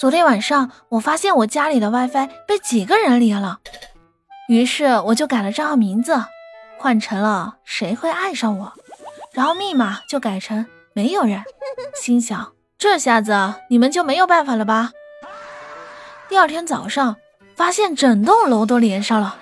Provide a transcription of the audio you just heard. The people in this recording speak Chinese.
昨天晚上我发现我家里的 wifi 被几个人连了于是我就改了账号名字换成了谁会爱上我然后密码就改成没有人。心想这下子你们就没有办法了吧？第二天早上发现整栋楼都连上了